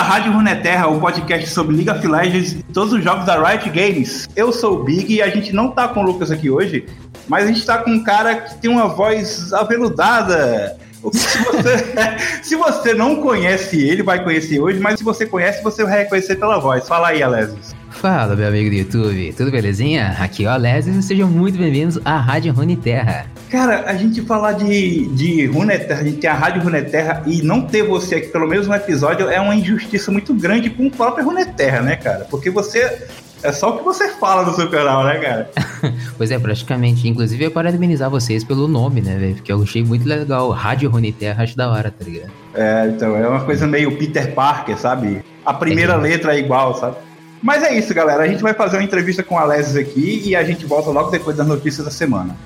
À Rádio Runeterra, o podcast sobre League of Legends e todos os jogos da Riot Games. Eu sou o Big e a gente não tá com o Lucas aqui hoje, mas a gente tá com um cara que tem uma voz aveludada. Se você, se você não conhece ele, vai conhecer hoje, mas se você conhece, você vai reconhecer pela voz. Fala aí, Alesis. Fala, meu amigo do YouTube, tudo belezinha? Aqui é o Alesis e sejam muito bem-vindos à Rádio Runeterra. Cara, a gente falar de, de Runeterra, a gente tem a Rádio Runeterra e não ter você aqui pelo menos um episódio é uma injustiça muito grande com o próprio Runeterra, né, cara? Porque você é só o que você fala no seu canal, né, cara? pois é, praticamente. Inclusive, eu parabenizar vocês pelo nome, né, velho? Porque eu achei muito legal. Rádio Runeterra, acho da hora, tá ligado? É, então, é uma coisa meio Peter Parker, sabe? A primeira é. letra é igual, sabe? Mas é isso, galera. A gente vai fazer uma entrevista com a Alessis aqui e a gente volta logo depois das notícias da semana.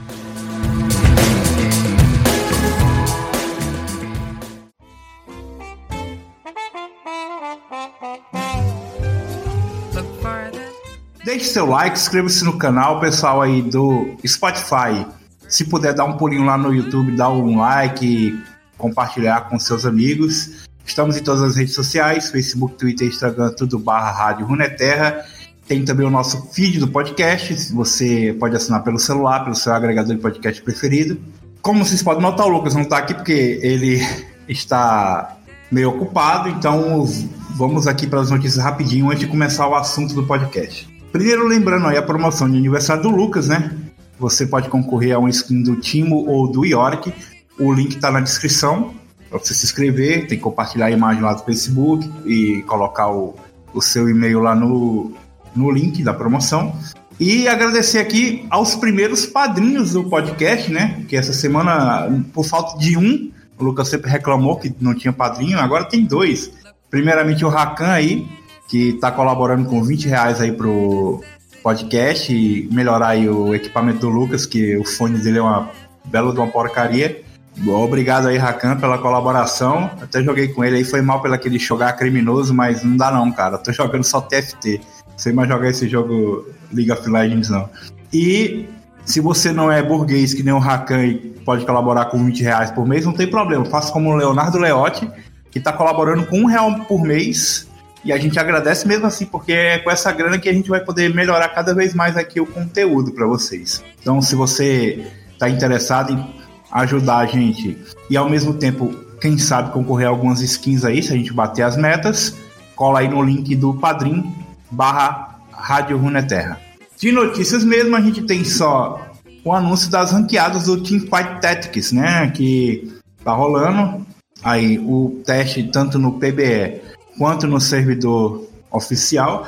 Deixe seu like, inscreva-se no canal, pessoal aí do Spotify. Se puder dar um pulinho lá no YouTube, dar um like, compartilhar com seus amigos. Estamos em todas as redes sociais, Facebook, Twitter, Instagram, tudo barra Rádio Runeterra. Tem também o nosso feed do podcast, você pode assinar pelo celular, pelo seu agregador de podcast preferido. Como vocês podem notar, o Lucas não está aqui porque ele está meio ocupado, então vamos aqui para as notícias rapidinho antes de começar o assunto do podcast. Primeiro, lembrando aí a promoção de aniversário do Lucas, né? Você pode concorrer a um skin do Timo ou do York. O link está na descrição para você se inscrever, tem que compartilhar a imagem lá do Facebook e colocar o, o seu e-mail lá no, no link da promoção. E agradecer aqui aos primeiros padrinhos do podcast, né? Que essa semana, por falta de um, o Lucas sempre reclamou que não tinha padrinho, agora tem dois. Primeiramente o Rakan aí, que está colaborando com 20 reais aí pro podcast e melhorar aí o equipamento do Lucas, que o fone dele é uma bela de uma porcaria. Obrigado aí, Rakan, pela colaboração. Até joguei com ele aí, foi mal pelo aquele jogar criminoso, mas não dá não, cara. tô jogando só TFT. Sem mais jogar esse jogo League of Legends, não. E se você não é burguês que nem o Rakan e pode colaborar com 20 reais por mês, não tem problema. Faça como o Leonardo Leotti, que está colaborando com um real por mês. E a gente agradece mesmo assim, porque é com essa grana que a gente vai poder melhorar cada vez mais aqui o conteúdo para vocês. Então, se você está interessado em ajudar a gente e ao mesmo tempo, quem sabe, concorrer a algumas skins aí, se a gente bater as metas, cola aí no link do Padrim barra Rádio Runeterra. De notícias mesmo, a gente tem só o anúncio das ranqueadas do Teamfight Tactics, né? Que tá rolando. Aí o teste tanto no PBE quanto no servidor oficial.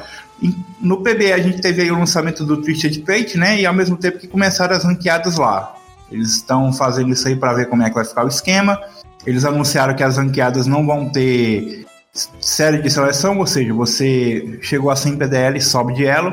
No PBE a gente teve aí o lançamento do Twisted Fate, né? E ao mesmo tempo que começaram as ranqueadas lá. Eles estão fazendo isso aí para ver como é que vai ficar o esquema. Eles anunciaram que as ranqueadas não vão ter série de seleção, ou seja, você chegou a 100 PDL, sobe de elo.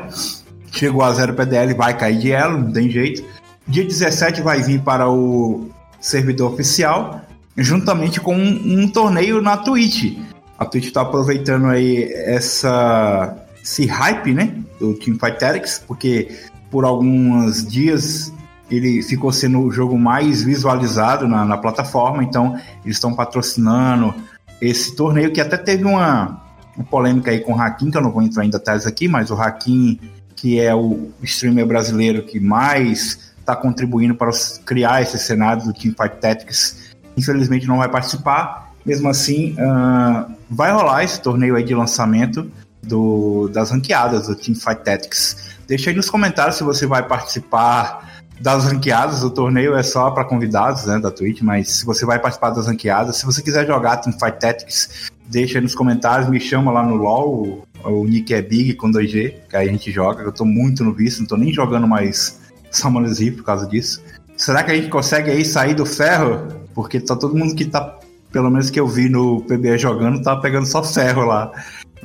Chegou a 0 PDL, vai cair de elo, não tem jeito. Dia 17 vai vir para o servidor oficial, juntamente com um, um torneio na Twitch. A Twitch está aproveitando aí essa, esse hype, né, do Team Tactics, porque por alguns dias ele ficou sendo o jogo mais visualizado na, na plataforma, então eles estão patrocinando esse torneio que até teve uma, uma, polêmica aí com o Hakim, que eu não vou entrar em detalhes aqui, mas o Hakim, que é o streamer brasileiro que mais está contribuindo para criar esse cenário do Teamfight Tactics, infelizmente não vai participar. Mesmo assim, uh, vai rolar esse torneio aí de lançamento do, das ranqueadas do Teamfight Tactics. Deixa aí nos comentários se você vai participar das ranqueadas, o torneio é só para convidados né, da Twitch, mas se você vai participar das ranqueadas, se você quiser jogar Teamfight Tactics, deixa aí nos comentários, me chama lá no LoL, o, o nick é Big com 2G, que aí a gente joga, eu tô muito no vício, não tô nem jogando mais Summoners Rift por causa disso. Será que a gente consegue aí sair do ferro? Porque tá todo mundo que tá, pelo menos que eu vi no PBE jogando, tá pegando só ferro lá.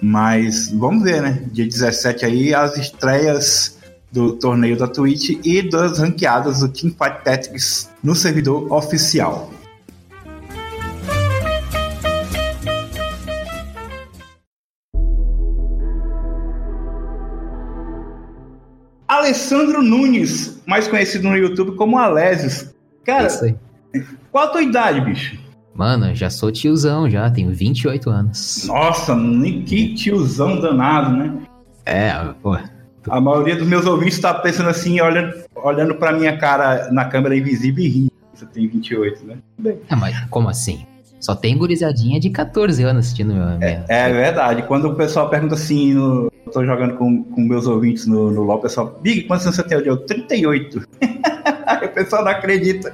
Mas vamos ver, né? Dia 17 aí, as estreias do torneio da Twitch e das ranqueadas do Teamfight Tactics no servidor oficial. Alessandro Nunes, mais conhecido no YouTube como Alésios. Cara, qual a tua idade, bicho? Mano, já sou tiozão já, tenho 28 anos. Nossa, que tiozão danado, né? É, pô. A maioria dos meus ouvintes tá pensando assim, olhando, olhando pra minha cara na câmera invisível e rindo. Você tem 28, né? Bem. Ah, mas como assim? Só tem gurizadinha de 14 anos assistindo meu. É, é verdade. Quando o pessoal pergunta assim, no, eu tô jogando com, com meus ouvintes no, no LOL, o pessoal, Big, quantos anos você tem? Eu 38. Aí o pessoal não acredita.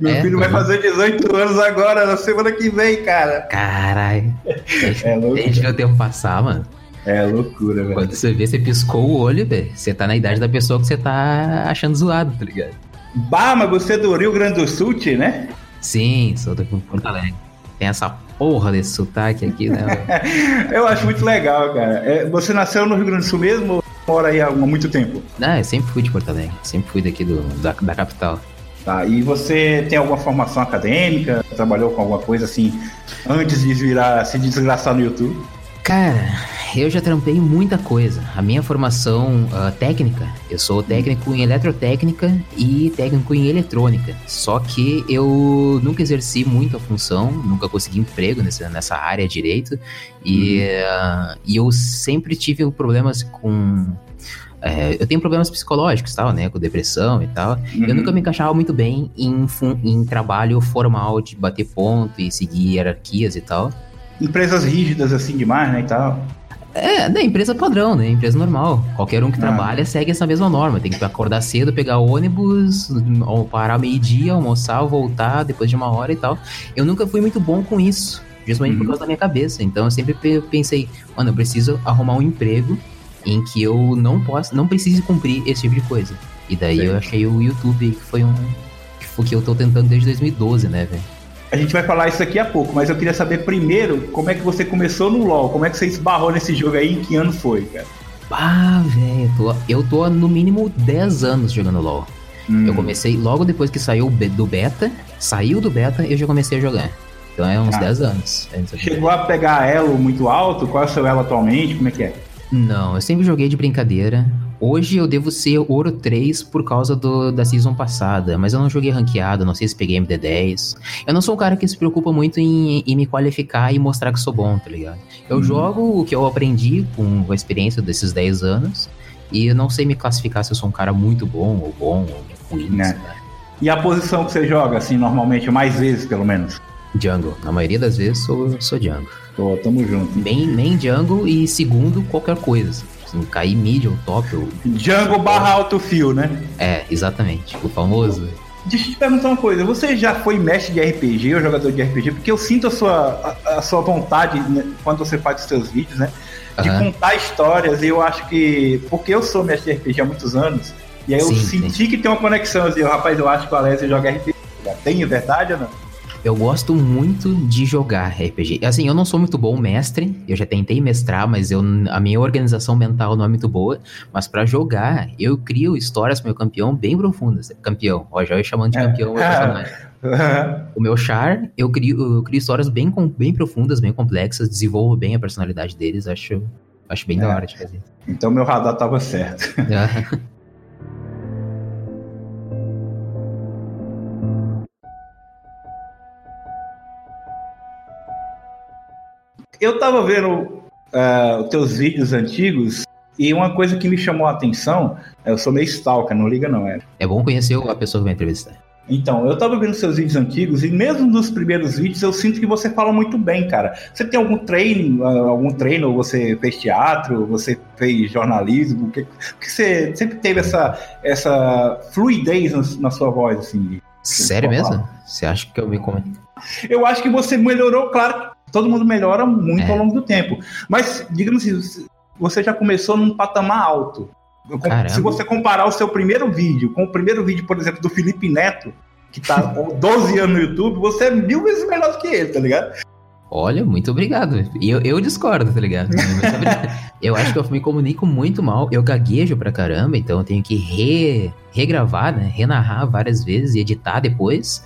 Meu é, filho vai fazer 18 anos agora, na semana que vem, cara. Caralho. É. Deixa ver o tempo passar, mano. É loucura, velho. Quando você vê, você piscou o olho, velho. Você tá na idade da pessoa que você tá achando zoado, tá ligado? Bah, mas você é do Rio Grande do Sul, né? Sim, sou do Porto Alegre tem essa porra desse sotaque aqui, né? eu acho muito legal, cara. É, você nasceu no Rio Grande do Sul mesmo ou mora aí há muito tempo? Não, eu sempre fui de Porto Alegre, sempre fui daqui do, da, da capital. Tá, e você tem alguma formação acadêmica? Trabalhou com alguma coisa assim antes de virar se desgraçar no YouTube? Cara, eu já trampei muita coisa. A minha formação uh, técnica, eu sou técnico em eletrotécnica e técnico em eletrônica. Só que eu nunca exerci muito a função, nunca consegui emprego nessa, nessa área direito. E, uh, e eu sempre tive problemas com é, eu tenho problemas psicológicos, tal, né? Com depressão e tal. Uhum. Eu nunca me encaixava muito bem em, em trabalho formal de bater ponto e seguir hierarquias e tal empresas rígidas assim demais, né, e tal. É, né, empresa padrão, né? Empresa normal. Qualquer um que ah. trabalha segue essa mesma norma. Tem que acordar cedo, pegar ônibus, parar meio-dia, almoçar, voltar depois de uma hora e tal. Eu nunca fui muito bom com isso, justamente uhum. por causa da minha cabeça. Então eu sempre pensei, mano, eu preciso arrumar um emprego em que eu não possa, não precise cumprir esse tipo de coisa. E daí Sim. eu achei o YouTube que foi um que foi que eu tô tentando desde 2012, né, velho? A gente vai falar isso aqui a pouco, mas eu queria saber primeiro como é que você começou no LoL, como é que você esbarrou nesse jogo aí, em que ano foi, cara? Ah, velho, eu, eu tô no mínimo 10 anos jogando LoL. Hum. Eu comecei logo depois que saiu do beta, saiu do beta, eu já comecei a jogar. Então é uns ah. 10 anos. Chegou a pegar elo muito alto? Qual é o seu elo atualmente? Como é que é? Não, eu sempre joguei de brincadeira. Hoje eu devo ser ouro 3 por causa do, da season passada, mas eu não joguei ranqueado, não sei se peguei MD10. Eu não sou um cara que se preocupa muito em, em me qualificar e mostrar que sou bom, tá ligado? Eu hum. jogo o que eu aprendi com a experiência desses 10 anos e eu não sei me classificar se eu sou um cara muito bom ou bom ou ruim. Né? E a posição que você joga, assim, normalmente, mais vezes pelo menos? Jungle. Na maioria das vezes sou, sou Jungle. Tô, tamo junto. Main, main Jungle e segundo qualquer coisa. Assim assim, cair mid ou top. Ou... Jungle barra alto fio, né? É, exatamente. O famoso. Deixa eu te perguntar uma coisa, você já foi mestre de RPG ou jogador de RPG? Porque eu sinto a sua, a, a sua vontade né, quando você faz os seus vídeos, né? De uhum. contar histórias, e eu acho que. Porque eu sou mestre de RPG há muitos anos, e aí eu sim, senti sim. que tem uma conexão, assim, rapaz, eu acho que o Alessio joga RPG. Tem verdade ou não? Eu gosto muito de jogar RPG. Assim, eu não sou muito bom mestre, eu já tentei mestrar, mas eu, a minha organização mental não é muito boa. Mas para jogar, eu crio histórias pro meu campeão bem profundas. Campeão, ó, já ia chamando de é. campeão é. O meu char, eu crio, eu crio histórias bem, bem profundas, bem complexas, desenvolvo bem a personalidade deles, acho, acho bem é. da hora de fazer. Então meu radar tava certo. É. Eu tava vendo uh, os teus vídeos antigos e uma coisa que me chamou a atenção, eu sou meio stalker, não liga não, era. É bom conhecer a pessoa que vai entrevistar. Então, eu tava vendo seus vídeos antigos e mesmo nos primeiros vídeos eu sinto que você fala muito bem, cara. Você tem algum treino, ah, algum treino, você fez teatro, você fez jornalismo, que, que você sempre teve essa, essa fluidez na, na sua voz, assim. Sério mesmo? Você acha que eu me comento? Eu acho que você melhorou, claro, todo mundo melhora muito é. ao longo do tempo. Mas, digamos assim, você já começou num patamar alto. Caramba. Se você comparar o seu primeiro vídeo com o primeiro vídeo, por exemplo, do Felipe Neto, que tá 12 anos no YouTube, você é mil vezes melhor do que ele, tá ligado? Olha, muito obrigado. Eu, eu discordo, tá ligado? eu acho que eu me comunico muito mal. Eu gaguejo pra caramba, então eu tenho que re, regravar, né? Renarrar várias vezes e editar depois.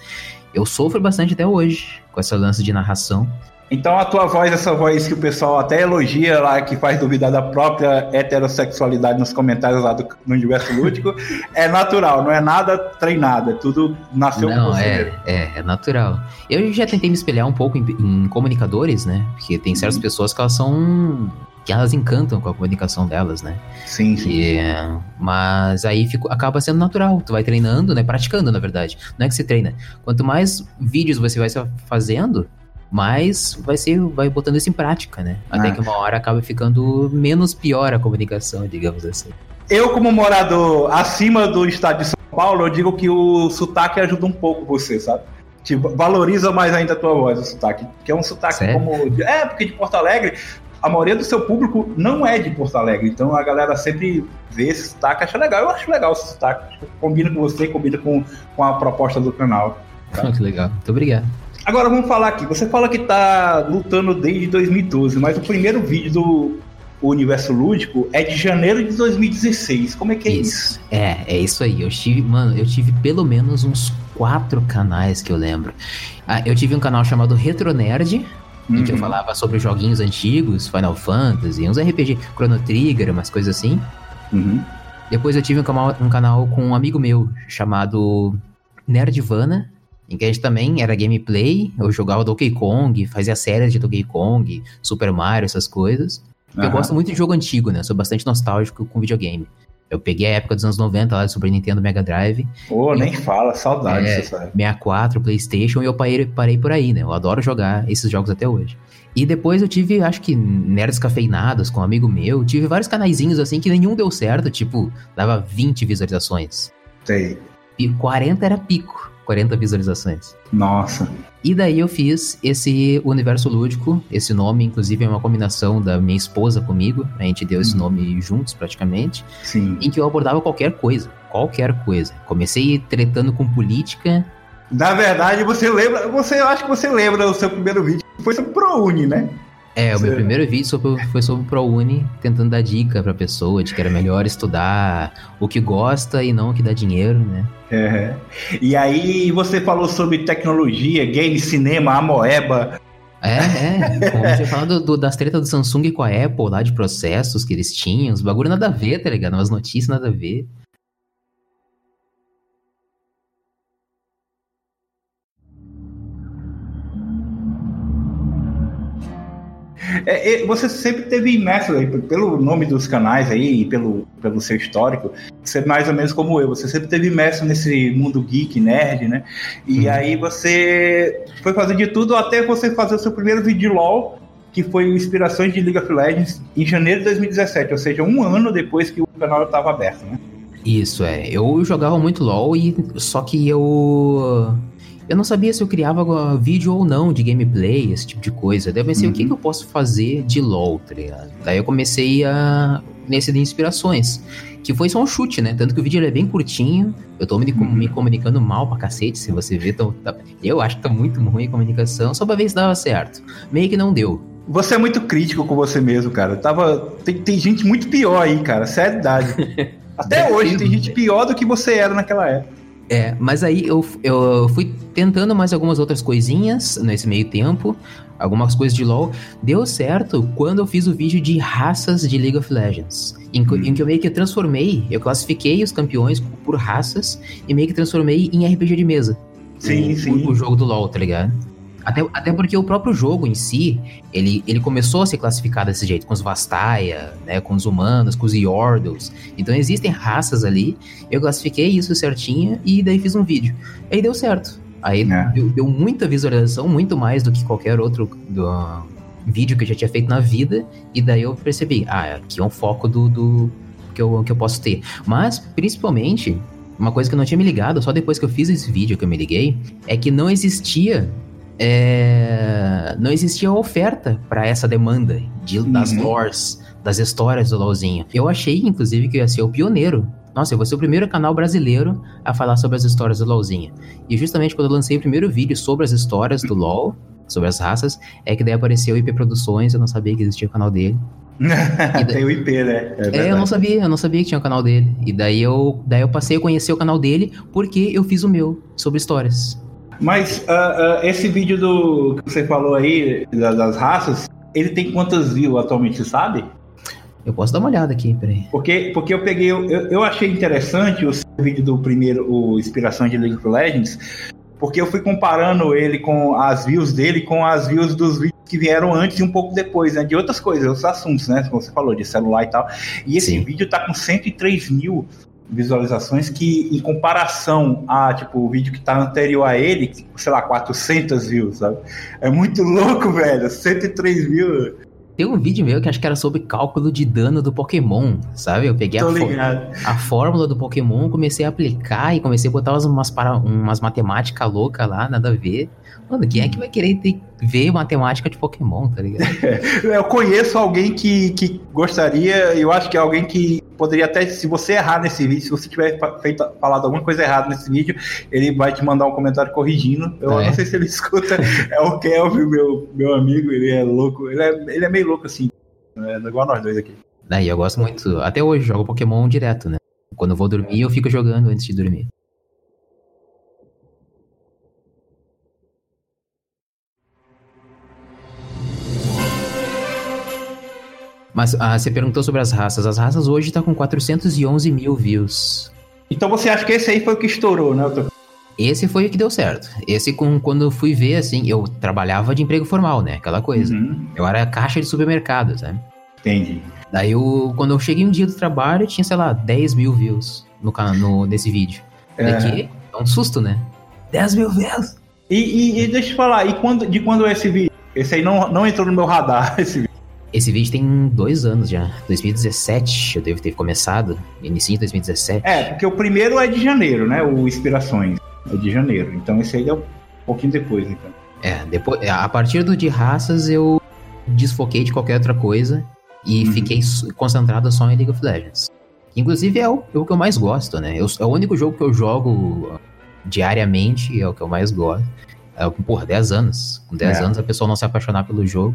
Eu sofro bastante até hoje com essa lance de narração. Então a tua voz, essa voz que o pessoal até elogia lá, que faz duvidar da própria heterossexualidade nos comentários lá do, no universo lúdico, é natural, não é nada treinado, é tudo nasceu não, com você. É, é, é natural. Eu já tentei me espelhar um pouco em, em comunicadores, né? Porque tem certas uhum. pessoas que elas são que elas encantam com a comunicação delas, né? Sim, sim. E, mas aí fico, acaba sendo natural. Tu vai treinando, né? Praticando, na verdade. Não é que você treina. Quanto mais vídeos você vai fazendo, mais vai ser, vai botando isso em prática, né? Até ah. que uma hora acaba ficando menos pior a comunicação, digamos assim. Eu, como morador acima do estado de São Paulo, eu digo que o sotaque ajuda um pouco você, sabe? Tipo, valoriza mais ainda a tua voz, o sotaque. Que é um sotaque Sério? como. É, porque de Porto Alegre, a maioria do seu público não é de Porto Alegre. Então a galera sempre vê esse sotaque, acha legal. Eu acho legal esse sotaque. Combina com você, combina com, com a proposta do canal. Tá? que legal. Muito obrigado. Agora vamos falar aqui. Você fala que tá lutando desde 2012, mas o primeiro vídeo do Universo Lúdico é de janeiro de 2016. Como é que é isso? isso? É, é isso aí. Eu tive, mano, eu tive pelo menos uns quatro canais que eu lembro. Ah, eu tive um canal chamado Retro Nerd, uhum. em que eu uhum. falava sobre joguinhos antigos, Final Fantasy, uns RPG, Chrono Trigger, umas coisas assim. Uhum. Depois eu tive um canal, um canal com um amigo meu chamado Nerdvana, em que a gente também era gameplay, eu jogava Donkey Kong, fazia séries de Donkey Kong, Super Mario, essas coisas. Uhum. Eu gosto muito de jogo antigo, né? Sou bastante nostálgico com videogame. Eu peguei a época dos anos 90 lá do Super Nintendo Mega Drive. Pô, oh, nem fala, saudade é, sabe? 64, Playstation, e eu parei, parei por aí, né? Eu adoro jogar esses jogos até hoje. E depois eu tive, acho que, nerds cafeinados com um amigo meu. Tive vários canaizinhos assim que nenhum deu certo, tipo, dava 20 visualizações. Sei. E 40 era pico. 40 visualizações. Nossa. E daí eu fiz esse universo lúdico, esse nome, inclusive, é uma combinação da minha esposa comigo, a gente deu esse hum. nome juntos praticamente. Sim. Em que eu abordava qualquer coisa, qualquer coisa. Comecei tretando com política. Na verdade, você lembra, você eu acho que você lembra do seu primeiro vídeo, foi sobre ProUni, né? É, o meu primeiro vídeo foi sobre o ProUni, tentando dar dica pra pessoa de que era melhor estudar o que gosta e não o que dá dinheiro, né? É. E aí você falou sobre tecnologia, game, cinema, amoeba. É, é. Como você falando do, das tretas do Samsung com a Apple lá de processos que eles tinham, os bagulho nada a ver, tá ligado? Umas notícias nada a ver. É, é, você sempre teve imerso aí, pelo nome dos canais aí e pelo, pelo seu histórico, você mais ou menos como eu, você sempre teve imerso nesse mundo geek, nerd, né? E uhum. aí você foi fazer de tudo até você fazer o seu primeiro vídeo de LOL, que foi Inspirações de League of Legends, em janeiro de 2017, ou seja, um ano depois que o canal estava aberto, né? Isso, é. Eu jogava muito LOL e só que eu eu não sabia se eu criava vídeo ou não de gameplay, esse tipo de coisa. Daí eu pensei, uhum. o que, uhum. que eu posso fazer de LOL, tá ligado? Daí eu comecei a. nesse de inspirações. Que foi só um chute, né? Tanto que o vídeo é bem curtinho. Eu tô me, uhum. me, comunicando mal pra cacete, se você ver. Tô, tá, eu acho que tá muito ruim a comunicação, só pra ver se dava certo. Meio que não deu. Você é muito crítico com você mesmo, cara. Tava. Tem, tem gente muito pior aí, cara. Sério. Até hoje tem gente pior do que você era naquela época. É, mas aí eu, eu fui tentando mais algumas outras coisinhas nesse meio tempo, algumas coisas de LoL. Deu certo quando eu fiz o vídeo de raças de League of Legends. Em, hum. em que eu meio que transformei, eu classifiquei os campeões por raças e meio que transformei em RPG de mesa. Sim, sim. O, o jogo do LoL, tá ligado? Até, até porque o próprio jogo em si, ele, ele começou a ser classificado desse jeito, com os Vastaia, né, com os humanos, com os Yordles. Então existem raças ali, eu classifiquei isso certinho e daí fiz um vídeo. Aí deu certo. Aí é. deu, deu, muita visualização, muito mais do que qualquer outro do, uh, vídeo que eu já tinha feito na vida. E daí eu percebi, ah, aqui é um foco do, do que, eu, que eu posso ter. Mas, principalmente, uma coisa que eu não tinha me ligado, só depois que eu fiz esse vídeo que eu me liguei, é que não existia é, não existia oferta para essa demanda de, uhum. das lores, das histórias do LoLzinho. Eu achei, inclusive, que eu ia ser o pioneiro. Nossa, eu vou ser o primeiro canal brasileiro a falar sobre as histórias do LoLzinho. E justamente quando eu lancei o primeiro vídeo sobre as histórias do LoL, sobre as raças, é que daí apareceu o IP Produções, eu não sabia que existia o canal dele. daí... Tem o IP, né? É, é, eu não sabia, eu não sabia que tinha o canal dele. E daí eu, daí eu passei a conhecer o canal dele porque eu fiz o meu sobre histórias. Mas uh, uh, esse vídeo do que você falou aí, das, das raças, ele tem quantas views atualmente, sabe? Eu posso dar uma olhada aqui, peraí. Porque, porque eu peguei, eu, eu achei interessante o vídeo do primeiro, o Inspiração de League of Legends, porque eu fui comparando ele com as views dele com as views dos vídeos que vieram antes e um pouco depois, né? De outras coisas, outros assuntos, né? Como você falou, de celular e tal. E esse Sim. vídeo tá com 103 mil visualizações que, em comparação a, tipo, o vídeo que tá anterior a ele, sei lá, 400 views, sabe? É muito louco, velho. 103 mil. Tem um vídeo meu que acho que era sobre cálculo de dano do Pokémon, sabe? Eu peguei a, a, fórmula do Pokémon, comecei a aplicar e comecei a botar umas, para, umas matemáticas loucas lá, nada a ver. Mano, quem é que vai querer ter, ver matemática de Pokémon, tá ligado? eu conheço alguém que, que gostaria, eu acho que é alguém que poderia até, se você errar nesse vídeo, se você tiver feito, falado alguma coisa errada nesse vídeo, ele vai te mandar um comentário corrigindo. Eu é. não sei se ele escuta, é o Kelvin, meu, meu amigo, ele é louco, ele é, ele é meio louco assim, é igual nós dois aqui. Daí eu gosto muito, até hoje jogo Pokémon direto, né? Quando eu vou dormir, eu fico jogando antes de dormir. Mas ah, você perguntou sobre as raças. As raças hoje tá com 411 mil views. Então você acha que esse aí foi o que estourou, né? Esse foi o que deu certo. Esse, com, quando eu fui ver, assim, eu trabalhava de emprego formal, né? Aquela coisa. Uhum. Eu era caixa de supermercado, sabe? Entendi. Daí, eu, quando eu cheguei um dia do trabalho, tinha, sei lá, 10 mil views no, no, nesse vídeo. É. Daqui, é um susto, né? 10 mil views. E, e, e, deixa eu te falar, e quando, de quando é esse vídeo? Esse aí não, não entrou no meu radar, esse vídeo. Esse vídeo tem dois anos já. 2017 eu devo ter começado. Início de 2017. É, porque o primeiro é de janeiro, né? O Inspirações. É de janeiro. Então esse aí é um pouquinho depois, então. É, depois, a partir do de raças eu desfoquei de qualquer outra coisa e uhum. fiquei concentrado só em League of Legends. Inclusive é o, é o que eu mais gosto, né? Eu, é o único jogo que eu jogo diariamente, é o que eu mais gosto. É, por 10 anos. Com 10 é. anos a pessoa não se apaixonar pelo jogo.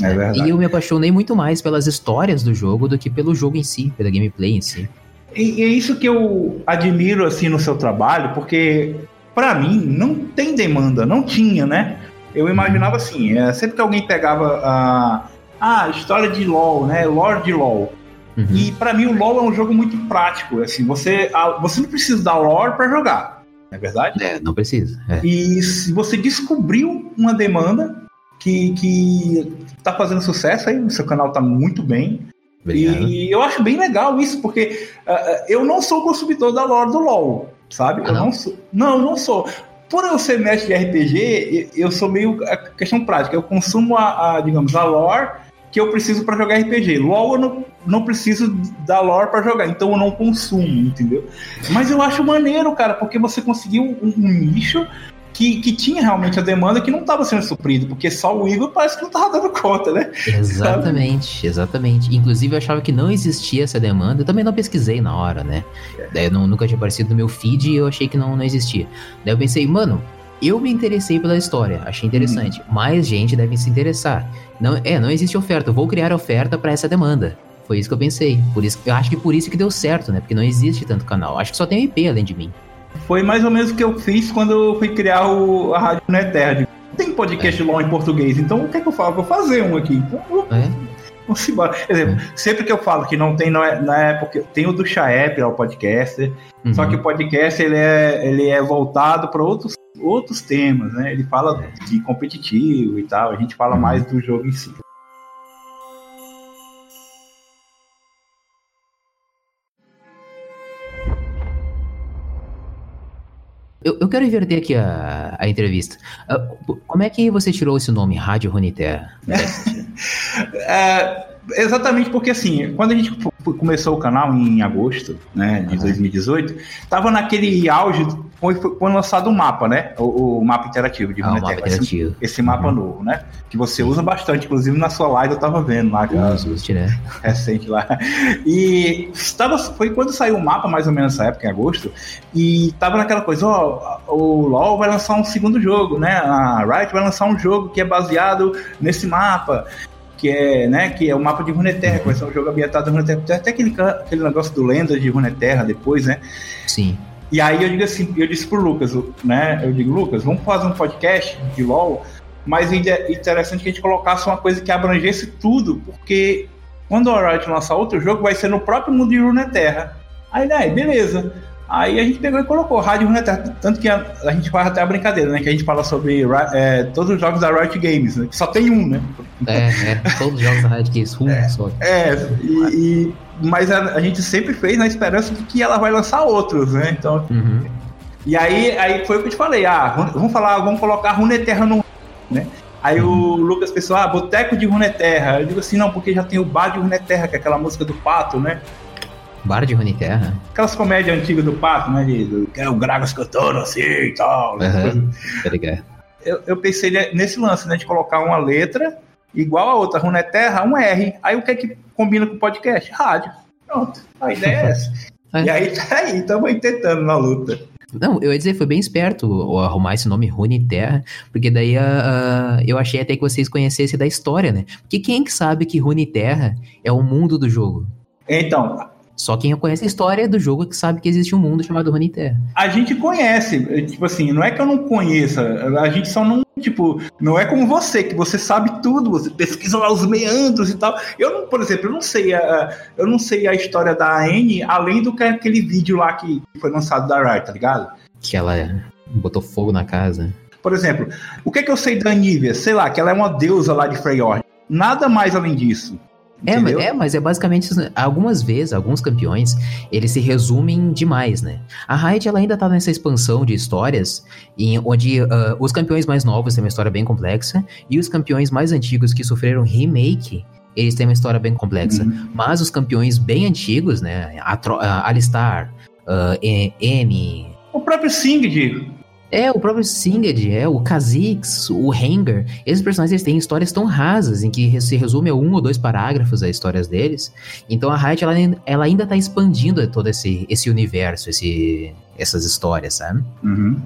É verdade. E eu me apaixonei muito mais pelas histórias do jogo do que pelo jogo em si, pela gameplay em si. E, é isso que eu admiro assim no seu trabalho, porque para mim não tem demanda, não tinha, né? Eu imaginava assim, é, sempre que alguém pegava a ah, história de LoL, né? Lore de LoL. Uhum. E para mim o LoL é um jogo muito prático, assim, você a, você não precisa da lore para jogar, não é verdade? É, não precisa. É. E se você descobriu uma demanda, que, que tá fazendo sucesso aí, o seu canal tá muito bem. Obrigado. E eu acho bem legal isso, porque uh, eu não sou consumidor da lore do LoL, sabe? Ah, eu não? não sou. Não, não sou. Por eu ser mestre de RPG, eu sou meio a questão prática. Eu consumo a, a digamos, a lore que eu preciso para jogar RPG. LoL eu não, não preciso da lore para jogar, então eu não consumo, entendeu? Mas eu acho maneiro, cara, porque você conseguiu um, um nicho que, que tinha realmente a demanda que não estava sendo suprido, porque só o Igor parece que não estava dando conta, né? Exatamente, exatamente. Inclusive eu achava que não existia essa demanda, eu também não pesquisei na hora, né? É. Daí eu não, nunca tinha aparecido no meu feed e eu achei que não, não existia. Daí eu pensei, mano, eu me interessei pela história, achei interessante. Hum. Mais gente deve se interessar. Não, é, não existe oferta, eu vou criar oferta para essa demanda. Foi isso que eu pensei. Por isso, eu acho que por isso que deu certo, né? Porque não existe tanto canal. Acho que só tem IP além de mim. Foi mais ou menos o que eu fiz quando eu fui criar o, a Rádio Neterra. Tem podcast é. LOL em português, então o que, é que eu falo? Vou fazer um aqui. Então, vou, é. Vamos embora. Quer dizer, é. sempre que eu falo que não tem, não é, não é porque tem o do Chaep, é o podcast, uhum. só que o podcast ele é, ele é voltado para outros, outros temas, né? Ele fala de competitivo e tal, a gente fala uhum. mais do jogo em si. Eu, eu quero inverter aqui a, a entrevista. Uh, como é que você tirou esse nome, Rádio Runeterra? é, exatamente porque, assim, quando a gente começou o canal em agosto né, de uhum. 2018, tava naquele auge foi, foi lançado um mapa, né? O, o mapa interativo de ah, mapa interativo. Esse, esse mapa uhum. novo, né? Que você usa bastante, inclusive na sua live eu tava vendo lá. Uso, né? Recente lá. E estava, foi quando saiu o mapa, mais ou menos nessa época, em agosto, e tava naquela coisa, ó, o LoL vai lançar um segundo jogo, né? A Riot vai lançar um jogo que é baseado nesse mapa que é, né, que é o mapa de Runeterra, que vai ser um jogo ambientado em Runeterra. Tem até aquele, aquele negócio do Lenda de Runeterra depois, né? Sim. E aí eu digo assim, eu disse pro Lucas, né? Eu digo, Lucas, vamos fazer um podcast de LOL, mas é interessante que a gente colocasse uma coisa que abrangesse tudo, porque quando a Riot lançar outro jogo, vai ser no próprio mundo de Runeterra. Aí, né, beleza. Aí a gente pegou e colocou Rádio Runeterra. Tanto que a, a, gente faz até a brincadeira, né? Que a gente fala sobre é, todos os jogos da Riot Games, né? Que só tem um, né? É, é todos os jogos da Riot Games, um é, só. É, e, e mas a, a, gente sempre fez na esperança de que ela vai lançar outros, né? Então. Uhum. E aí, aí foi o que eu te falei, ah, vamos falar, vamos colocar Runeterra no. Né? Aí uhum. o Lucas pensou, ah, Boteco de Runeterra. Eu digo assim, não, porque já tem o Bar de Runeterra, que é aquela música do pato, né? Bar de Runeterra. Aquelas comédias antigas do Pato, né? De, que é o Gragas cantando assim e tal. Uhum. Tá. Eu, eu pensei nesse lance, né? De colocar uma letra igual a outra, Runeterra, um R. Aí o que é que combina com o podcast? Rádio. Pronto. A ideia é essa. É. E aí tá aí, estamos tentando na luta. Não, eu ia dizer, foi bem esperto arrumar esse nome Runeterra, porque daí uh, eu achei até que vocês conhecessem da história, né? Porque quem que sabe que Runeterra é o mundo do jogo? Então, só quem conhece a história do jogo que sabe que existe um mundo chamado Runeterra. A gente conhece, tipo assim, não é que eu não conheça, a gente só não, tipo, não é como você, que você sabe tudo, você pesquisa lá os meandros e tal. Eu não, por exemplo, eu não sei a, eu não sei a história da Anne, além do que aquele vídeo lá que foi lançado da Riot, tá ligado? Que ela botou fogo na casa. Por exemplo, o que é que eu sei da Nivea? Sei lá, que ela é uma deusa lá de Freyord. Nada mais além disso. É, é, mas é basicamente algumas vezes, alguns campeões, eles se resumem demais, né? A Riot ela ainda tá nessa expansão de histórias, em, onde uh, os campeões mais novos têm uma história bem complexa e os campeões mais antigos que sofreram remake, eles têm uma história bem complexa. Uhum. Mas os campeões bem antigos, né? A, Alistar, uh, N. O próprio Singed, é, o próprio Singed, é, o Kha'Zix, o Hanger, esses personagens eles têm histórias tão rasas, em que se resume a um ou dois parágrafos as histórias deles. Então a Riot, ela, ela ainda tá expandindo todo esse, esse universo, esse, essas histórias, sabe? Uhum.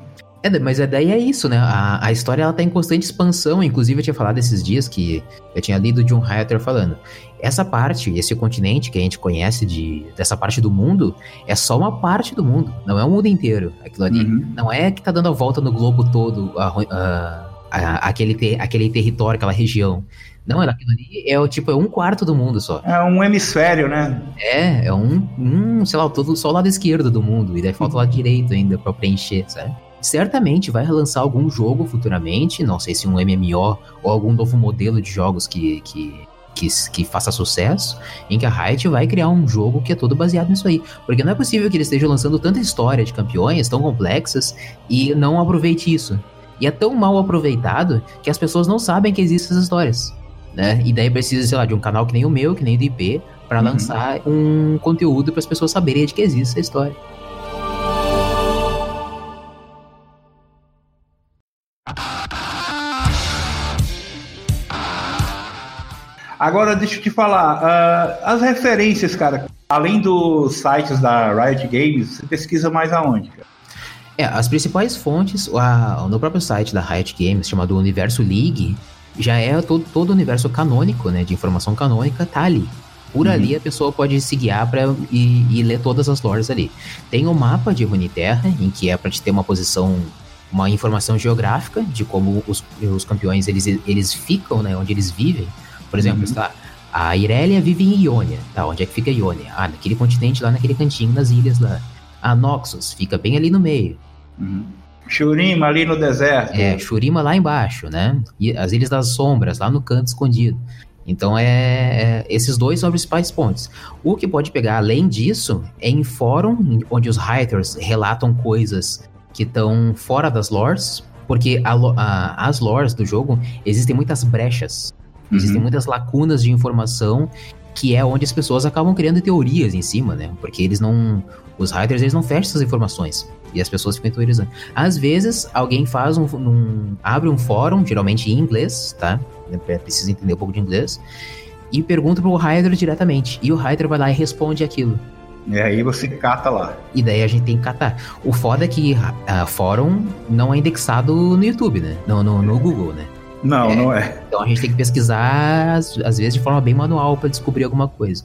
É, mas é, daí é isso, né? A, a história ela tá em constante expansão. Inclusive, eu tinha falado esses dias que eu tinha lido de um Rioter falando. Essa parte, esse continente que a gente conhece de, dessa parte do mundo, é só uma parte do mundo, não é o mundo inteiro. Aquilo ali. Uhum. Não é que tá dando a volta no globo todo, a, a, a, aquele, te, aquele território, aquela região. Não, aquilo ali é o tipo, é um quarto do mundo só. É um hemisfério, né? É, é um, um sei lá, todo, só o lado esquerdo do mundo. E daí falta o lado direito ainda pra preencher, sabe? Certamente vai relançar algum jogo futuramente, não sei se um MMO ou algum novo modelo de jogos que, que, que, que, faça sucesso, em que a Riot vai criar um jogo que é todo baseado nisso aí. Porque não é possível que eles estejam lançando tanta história de campeões tão complexas e não aproveite isso. E é tão mal aproveitado que as pessoas não sabem que existem essas histórias. Né? E daí precisa, sei lá, de um canal que nem o meu, que nem o do IP, para uhum. lançar um conteúdo para as pessoas saberem de que existe essa história. Agora, deixa eu te falar, uh, as referências, cara, além dos sites da Riot Games, você pesquisa mais aonde, cara? É, as principais fontes, a, no próprio site da Riot Games, chamado Universo League, já é todo, todo o universo canônico, né, de informação canônica, tá ali. Por uhum. ali a pessoa pode se guiar para e, e, ler todas as lores ali. Tem o mapa de Runeterra, em que é para te ter uma posição, uma informação geográfica de como os, os campeões eles, eles ficam, né, onde eles vivem. Por exemplo, uhum. está, a Irelia vive em Ionia. Tá, onde é que fica Ionia? Ah, naquele continente lá, naquele cantinho, nas ilhas lá. A Noxus fica bem ali no meio. Uhum. Shurima ali no deserto. É, Shurima lá embaixo, né? E as Ilhas das Sombras, lá no canto escondido. Então, é, é, esses dois são os principais pontos. O que pode pegar além disso é em fórum, onde os writers relatam coisas que estão fora das lores, porque a, a, as lores do jogo existem muitas brechas. Existem uhum. muitas lacunas de informação que é onde as pessoas acabam criando teorias em cima, né? Porque eles não. Os writers eles não fecham essas informações. E as pessoas ficam teorizando. Às vezes, alguém faz um, um. abre um fórum, geralmente em inglês, tá? Precisa entender um pouco de inglês. E pergunta pro writer diretamente. E o writer vai lá e responde aquilo. E aí você cata lá. E daí a gente tem que catar. O foda é que a fórum não é indexado no YouTube, né? No, no, no Google, né? Não, é, não é. Então a gente tem que pesquisar, às, às vezes, de forma bem manual para descobrir alguma coisa.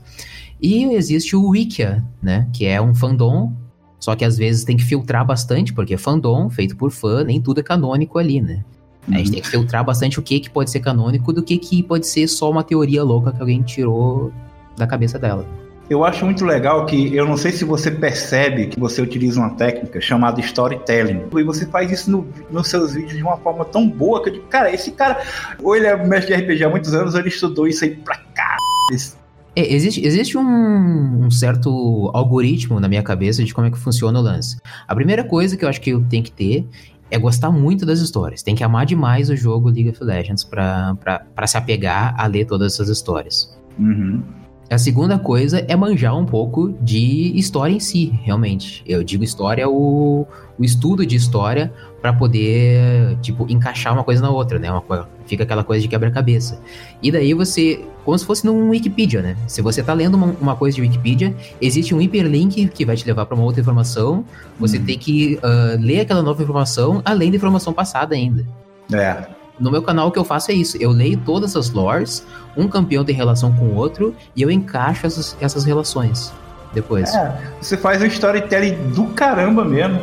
E existe o Wikia, né? Que é um fandom Só que às vezes tem que filtrar bastante, porque é fandom, feito por fã, nem tudo é canônico ali, né? Uhum. A gente uhum. tem que filtrar bastante o que, que pode ser canônico do que, que pode ser só uma teoria louca que alguém tirou da cabeça dela. Eu acho muito legal que eu não sei se você percebe que você utiliza uma técnica chamada storytelling. E você faz isso no, nos seus vídeos de uma forma tão boa que eu digo, cara, esse cara, ou ele é mestre de RPG há muitos anos, ou ele estudou isso aí pra cá. É, existe, existe um, um, certo algoritmo na minha cabeça de como é que funciona o lance. A primeira coisa que eu acho que eu tenho que ter é gostar muito das histórias. Tem que amar demais o jogo League of Legends para se apegar a ler todas essas histórias. Uhum. A segunda coisa é manjar um pouco de história em si, realmente. Eu digo história, o, o estudo de história para poder, tipo, encaixar uma coisa na outra, né? Uma, fica aquela coisa de quebra-cabeça. E daí você, como se fosse num Wikipedia, né? Se você tá lendo uma, uma coisa de Wikipedia, existe um hiperlink que vai te levar para uma outra informação. Você hum. tem que uh, ler aquela nova informação, além da informação passada ainda. É. No meu canal o que eu faço é isso. Eu leio todas as lores, um campeão tem relação com o outro, e eu encaixo essas, essas relações depois. É, você faz um storytelling do caramba mesmo.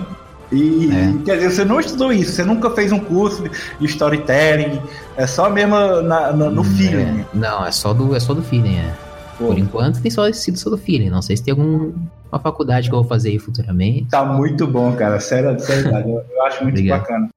E é. quer dizer, você não estudou isso, você nunca fez um curso de storytelling, é só mesmo na, na, no hum, feeling. É. Não, é só do, é só do feeling, é. Pô. Por enquanto tem só sido só do feeling. Não sei se tem alguma faculdade que eu vou fazer aí futuramente. Tá muito bom, cara. Sério, sério, eu, eu acho muito bacana.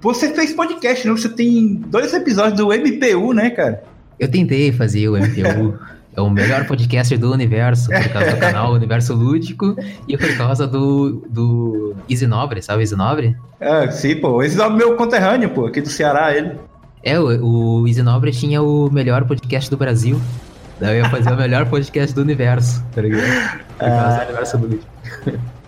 Você fez podcast, não? Você tem dois episódios do MPU, né, cara? Eu tentei fazer o MPU. é o melhor podcast do universo, por causa do canal Universo Lúdico e por causa do, do Easy Nobre, sabe o Easy Nobre? É, sim, pô. O Easy Nobre é meu conterrâneo, pô, aqui do Ceará, ele. É, o, o Easy Nobre tinha o melhor podcast do Brasil. Daí eu ia fazer o melhor podcast do universo, tá ligado? Por causa do Universo Lúdico.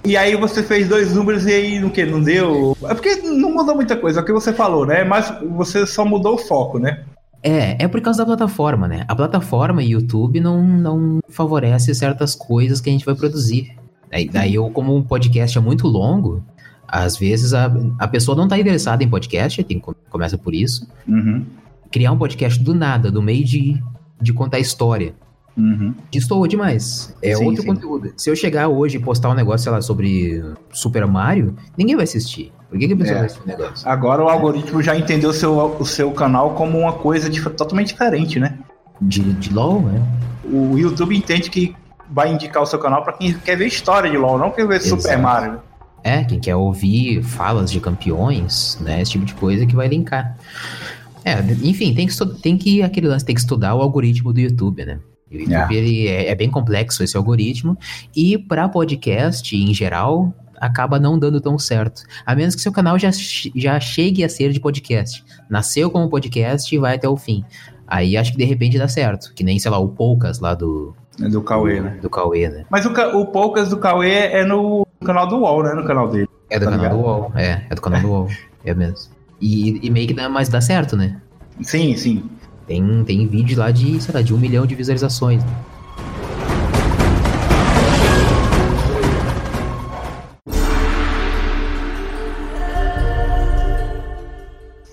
E aí você fez dois números e aí no que? Não deu? É porque não mudou muita coisa, é o que você falou, né? Mas você só mudou o foco, né? É, é por causa da plataforma, né? A plataforma YouTube não, não favorece certas coisas que a gente vai produzir. Daí, daí eu, como um podcast é muito longo, às vezes a, a pessoa não está interessada em podcast, tem, começa por isso. Uhum. Criar um podcast do nada, do meio de, de contar história. Uhum. Destoa demais. É sim, outro sim. conteúdo. Se eu chegar hoje e postar um negócio, sei lá, sobre Super Mario, ninguém vai assistir. Por que, que a pessoa é. vai assistir negócio? Agora o algoritmo já entendeu o seu, o seu canal como uma coisa de, totalmente diferente, né? De, de LOL, né? O YouTube entende que vai indicar o seu canal para quem quer ver história de LOL, não quer ver Exato. Super Mario. É, quem quer ouvir falas de campeões, né? Esse tipo de coisa que vai linkar. É, enfim, tem que, tem que aquele lance tem que estudar o algoritmo do YouTube, né? O YouTube ele é, é bem complexo esse algoritmo e para podcast em geral acaba não dando tão certo. A menos que seu canal já, já chegue a ser de podcast. Nasceu como podcast e vai até o fim. Aí acho que de repente dá certo. Que nem, sei lá, o Poucas lá do. É do Cauê, né? Do Cauê, né? Mas o, o Poucas do Cauê é no canal do UOL, né? No canal dele. É do tá canal ligado? do UOL. É, é do canal do UOL. É mesmo. E, e meio que dá, mas dá certo, né? Sim, sim. Tem, tem vídeo lá de, sei lá, de um milhão de visualizações. Né?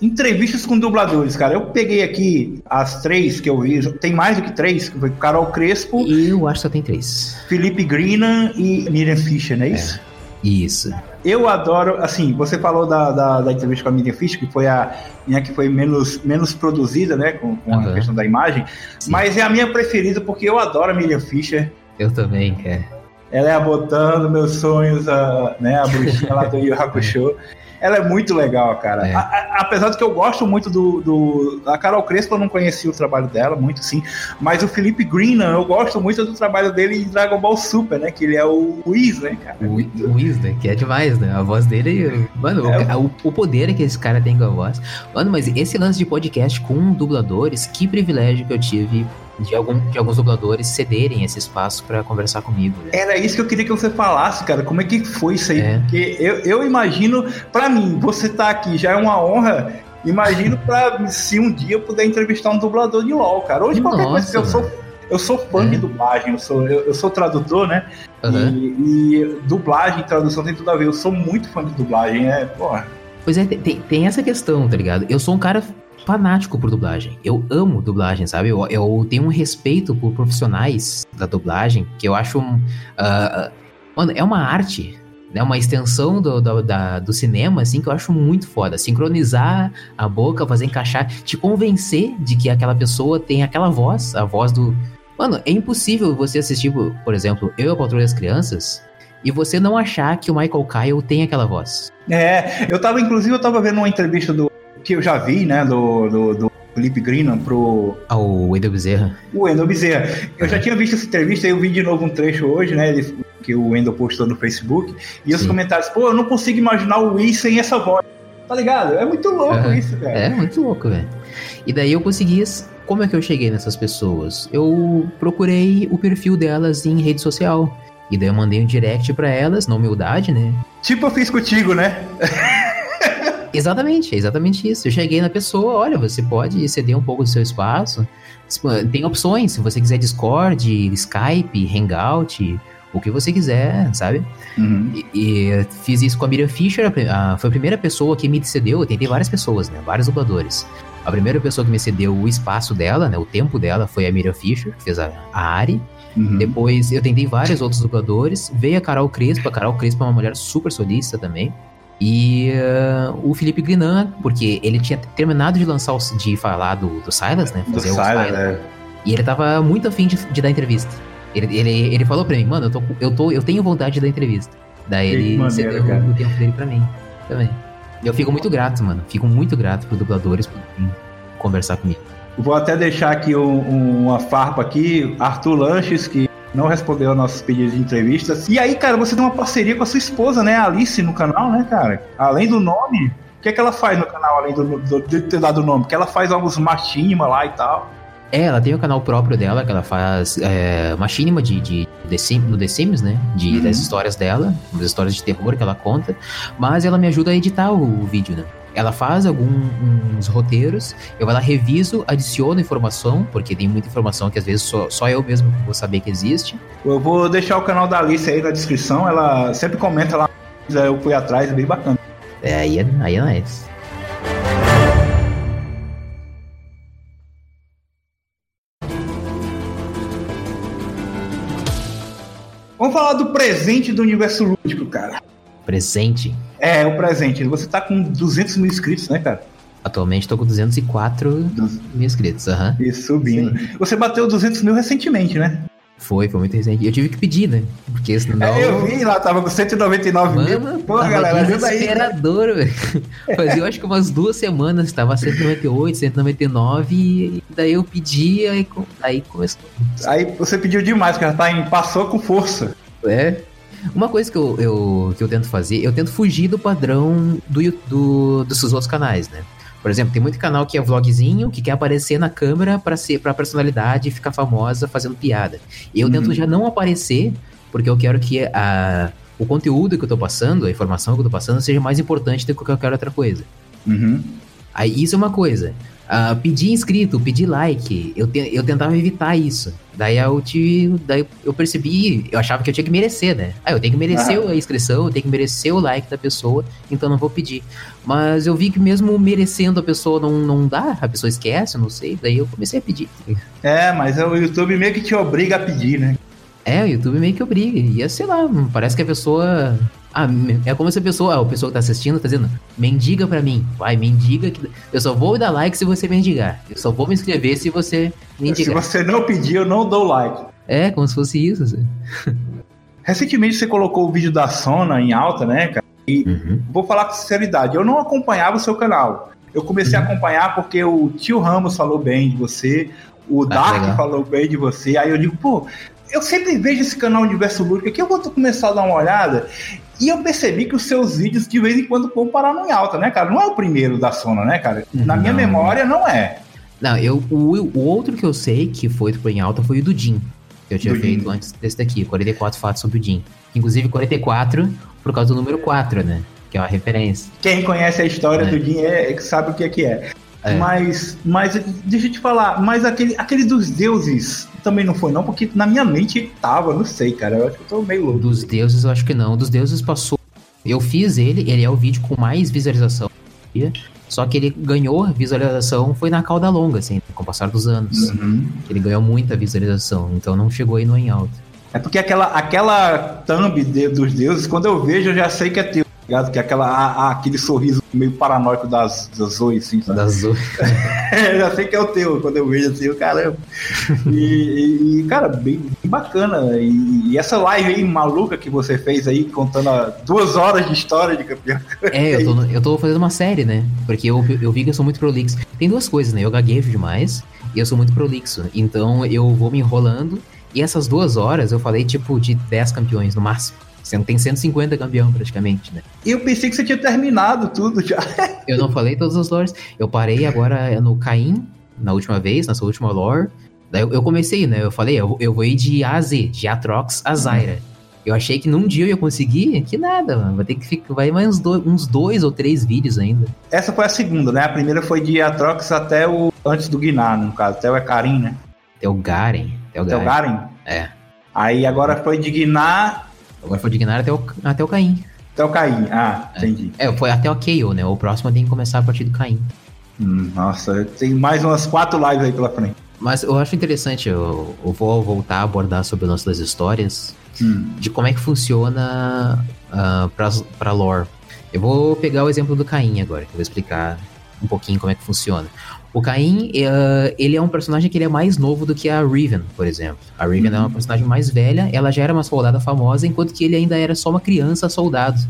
Entrevistas com dubladores, cara. Eu peguei aqui as três que eu vi. Tem mais do que três. Foi Carol Crespo. Eu acho que só tem três. Felipe Grina e Miriam Fischer, não é isso? É. Isso. Eu adoro, assim, você falou da, da, da entrevista com a Miriam Fischer, que foi a minha que foi menos, menos produzida, né, com, com uhum. a questão da imagem, Sim. mas é a minha preferida porque eu adoro a Miriam Fischer. Eu também, é. Ela é a botando meus sonhos, a, né, a bruxinha lá do Yu Hakusho. Ela é muito legal, cara. É. A, a, apesar de que eu gosto muito do, do. A Carol Crespo, eu não conhecia o trabalho dela, muito sim. Mas o Felipe Green, eu gosto muito do trabalho dele em Dragon Ball Super, né? Que ele é o Whis, né, cara? O, o Whis, né? Que é demais, né? A voz dele. Mano, é. o, o poder que esse cara tem com a voz. Mano, mas esse lance de podcast com dubladores, que privilégio que eu tive de, algum, de alguns dubladores cederem esse espaço para conversar comigo. Né? Era isso que eu queria que você falasse, cara. Como é que foi isso aí? É. Porque eu, eu imagino, para mim, você tá aqui já é uma honra. Imagino para se um dia eu puder entrevistar um dublador de LOL, cara. Hoje qualquer Nossa, coisa, eu sou eu sou fã é. de dublagem, eu sou, eu, eu sou tradutor, né? Uhum. E, e, dublagem tradução tem tudo a ver. Eu sou muito fã de dublagem, é, porra. Pois é, tem, tem essa questão, tá ligado? Eu sou um cara fanático por dublagem. Eu amo dublagem, sabe? Eu, eu tenho um respeito por profissionais da dublagem que eu acho. Uh, mano, é uma arte, né? Uma extensão do, do, da, do cinema, assim, que eu acho muito foda. Sincronizar a boca, fazer encaixar, te convencer de que aquela pessoa tem aquela voz, a voz do. Mano, é impossível você assistir, por exemplo, Eu, a Patrulha das Crianças, e você não achar que o Michael Kyle tem aquela voz. É, eu tava, inclusive, eu tava vendo uma entrevista do que eu já vi, né, do, do, do Felipe Greenan pro. Ah, o Wendel Bezerra. O Wendel Bezerra. Eu já tinha visto essa entrevista e eu vi de novo um trecho hoje, né? Ele, que o Wendel postou no Facebook. E os comentários, pô, eu não consigo imaginar o Wii sem essa voz. Tá ligado? É muito louco uhum. isso, velho. É muito louco, velho. E daí eu consegui. Como é que eu cheguei nessas pessoas? Eu procurei o perfil delas em rede social. E daí eu mandei um direct para elas, na humildade, né? Tipo eu fiz contigo, né? Exatamente, é exatamente isso. Eu cheguei na pessoa, olha, você pode ceder um pouco do seu espaço. Tem opções, se você quiser Discord, Skype, Hangout, o que você quiser, sabe? Uhum. E, e, fiz isso com a Miriam Fischer, a, a, foi a primeira pessoa que me cedeu, eu tentei várias pessoas, né? Vários dubladores. A primeira pessoa que me cedeu o espaço dela, né? O tempo dela foi a Miriam Fischer, que fez a, a Ari. Uhum. Depois eu tentei vários outros dubladores. Veio a Carol Crespo. A Carol Crespo é uma mulher super solista também. E uh, o Felipe Grinan, porque ele tinha terminado de lançar, o, de falar do, do Silas, né? Fazer do o Silas, é. E ele tava muito afim de, de dar entrevista. Ele, ele, ele falou pra mim, mano, eu, tô, eu, tô, eu tenho vontade de dar entrevista. Daí ele maneiro, cedeu cara. o tempo dele pra mim também. Eu fico muito grato, mano. Fico muito grato pros dubladores por conversar comigo. Vou até deixar aqui um, uma farpa aqui, Arthur Lanches, que não respondeu a nossos pedidos de entrevistas. E aí, cara, você tem uma parceria com a sua esposa, né? Alice, no canal, né, cara? Além do nome, o que é que ela faz no canal, além do, do, de ter dado o nome? Que ela faz alguns machinima lá e tal. É, ela tem o canal próprio dela, que ela faz é, machinima de, de, de, no The Sims, né? De, uhum. Das histórias dela, das histórias de terror que ela conta. Mas ela me ajuda a editar o, o vídeo, né? Ela faz alguns roteiros, eu vou lá, reviso, adiciono informação, porque tem muita informação que às vezes só, só eu mesmo vou saber que existe. Eu vou deixar o canal da Alice aí na descrição, ela sempre comenta lá, eu fui atrás, é bem bacana. É, aí é, aí é nice. Vamos falar do presente do universo lúdico, cara. Presente? É, o presente. Você tá com 200 mil inscritos, né, cara? Atualmente tô com 204 mil inscritos, aham. Uhum. E subindo. Sim. Você bateu 200 mil recentemente, né? Foi, foi muito recente. Eu tive que pedir, né? Porque senão. É, eu vi lá, tava com 199 Mano, mil. Pô, galera, ajuda aí. Desesperador, velho. Fazia, eu acho que umas duas semanas, tava 198, 199, e daí eu pedi, aí, aí começou. Aí você pediu demais, cara, tá em, passou com força. É, uma coisa que eu, eu, que eu tento fazer, eu tento fugir do padrão do, do, outros canais, né? Por exemplo, tem muito canal que é vlogzinho, que quer aparecer na câmera para ser para personalidade ficar famosa fazendo piada. E eu uhum. tento já não aparecer, porque eu quero que a, o conteúdo que eu tô passando, a informação que eu tô passando, seja mais importante do que qualquer outra coisa. Uhum. Aí isso é uma coisa. Uh, pedir inscrito, pedir like, eu, te, eu tentava evitar isso. Daí eu, te, daí eu percebi, eu achava que eu tinha que merecer, né? Ah, eu tenho que merecer ah. a inscrição, eu tenho que merecer o like da pessoa, então não vou pedir. Mas eu vi que mesmo merecendo a pessoa não, não dá, a pessoa esquece, não sei, daí eu comecei a pedir. É, mas é o YouTube meio que te obriga a pedir, né? É, o YouTube meio que obriga. E é, sei lá, parece que a pessoa ah, é como se a pessoa, a pessoa que tá assistindo tá dizendo, mendiga pra mim. Vai, mendiga que. Eu só vou dar like se você mendigar. Eu só vou me inscrever se você mendigar. Se você não pedir, eu não dou like. É, como se fosse isso. Assim. Recentemente você colocou o vídeo da Sona em alta, né, cara? E uhum. vou falar com sinceridade, eu não acompanhava o seu canal. Eu comecei uhum. a acompanhar porque o tio Ramos falou bem de você, o ah, Dark falou bem de você. Aí eu digo, pô, eu sempre vejo esse canal Universo Lúdico aqui, eu vou começar a dar uma olhada. E eu percebi que os seus vídeos de vez em quando vão em alta, né, cara? Não é o primeiro da Sona, né, cara? Na não. minha memória, não é. Não, eu, o, o outro que eu sei que foi em alta foi o do Jim. Que eu tinha do feito Jim. antes desse daqui, 44 fatos sobre o Jim. Inclusive 44 por causa do número 4, né? Que é uma referência. Quem conhece a história é. do Jim é, é, sabe o que é que é. É. Mas, mas deixa eu te falar, mas aquele, aquele dos deuses também não foi, não, porque na minha mente tava, não sei, cara. Eu acho que eu tô meio louco. Dos deuses, eu acho que não. Dos deuses passou. Eu fiz ele, ele é o vídeo com mais visualização. Só que ele ganhou visualização foi na cauda longa, assim, com o passar dos anos. Uhum. Ele ganhou muita visualização, então não chegou aí no em alta. É porque aquela, aquela thumb de, dos deuses, quando eu vejo, eu já sei que é teu, ligado? Que é aquela, a, a, aquele sorriso meio paranoico das, das Zoe, assim, sabe? Das Zoe. eu já sei que é o teu, quando eu vejo assim, caramba. E, e cara, bem, bem bacana. E, e, essa live aí maluca que você fez aí, contando duas horas de história de campeão. É, eu tô, eu tô fazendo uma série, né? Porque eu, eu vi que eu sou muito prolixo. Tem duas coisas, né? Eu gaguejo demais e eu sou muito prolixo. Então eu vou me enrolando e essas duas horas eu falei, tipo, de 10 campeões no máximo. Você não tem 150 campeão praticamente, né? Eu pensei que você tinha terminado tudo já. eu não falei todas as lores. Eu parei agora no Caim, na última vez, na sua última lore. Daí eu, eu comecei, né? Eu falei, eu, eu vou ir de A a Z, de Atrox a Zyra. Eu achei que num dia eu ia conseguir, que nada, mano. Vai ter que ficar. Vai mais uns dois, uns dois ou três vídeos ainda. Essa foi a segunda, né? A primeira foi de Atrox até o. Antes do Guinar, no caso. Até o Ecarim, né? Até o Garen. Até o Garen. Até o Garen? É. Aí agora foi de Guinar. Agora foi de Guinar até o, até o Caim. Até o Caim, ah, é. entendi. É, foi até o KO, né? O próximo tem que começar a partir do Caim. Hum, nossa, tem mais umas quatro lives aí pela frente. Mas eu acho interessante, eu, eu vou voltar a abordar sobre o lance das histórias, hum. de como é que funciona uh, pra, pra lore. Eu vou pegar o exemplo do Caim agora, que eu vou explicar um pouquinho como é que funciona. O Caim, uh, ele é um personagem que ele é mais novo do que a Riven, por exemplo. A Riven uhum. é uma personagem mais velha, ela já era uma soldada famosa, enquanto que ele ainda era só uma criança soldado.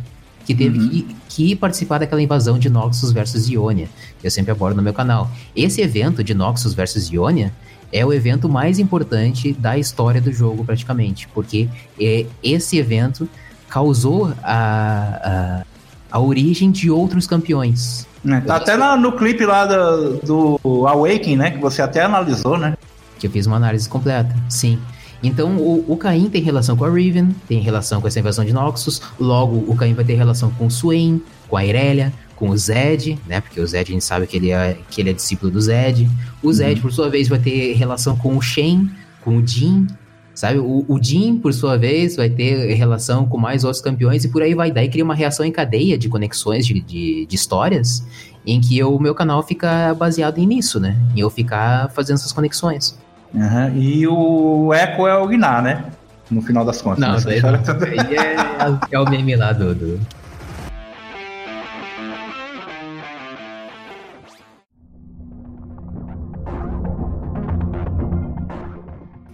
Que teve uhum. que, que, participar daquela invasão de Noxus versus Ionia. Que eu sempre abordo no meu canal. Esse evento de Noxus versus Ionia é o evento mais importante da história do jogo, praticamente. Porque é, esse evento causou a, a, a origem de outros campeões. É, tá até no, no clipe lá do, do Awakening, né? Que você até analisou, né? Que eu fiz uma análise completa, sim. Então o, o Caim tem relação com a Riven, tem relação com essa invasão de Noxus, logo o Caim vai ter relação com o Swain, com a Irelia, com o Zed, né? Porque o Zed a gente sabe que ele é, que ele é discípulo do Zed. O Zed, uhum. por sua vez, vai ter relação com o Shen, com o Jin, Sabe? O, o Jin, por sua vez, vai ter relação com mais outros campeões e por aí vai. Daí cria uma reação em cadeia de conexões de, de, de histórias em que o meu canal fica baseado nisso, né? Em eu ficar fazendo essas conexões. Uhum. E o Echo é o Gnar, né? No final das contas. Não, daí. Aí é, é, o meme lá do, do...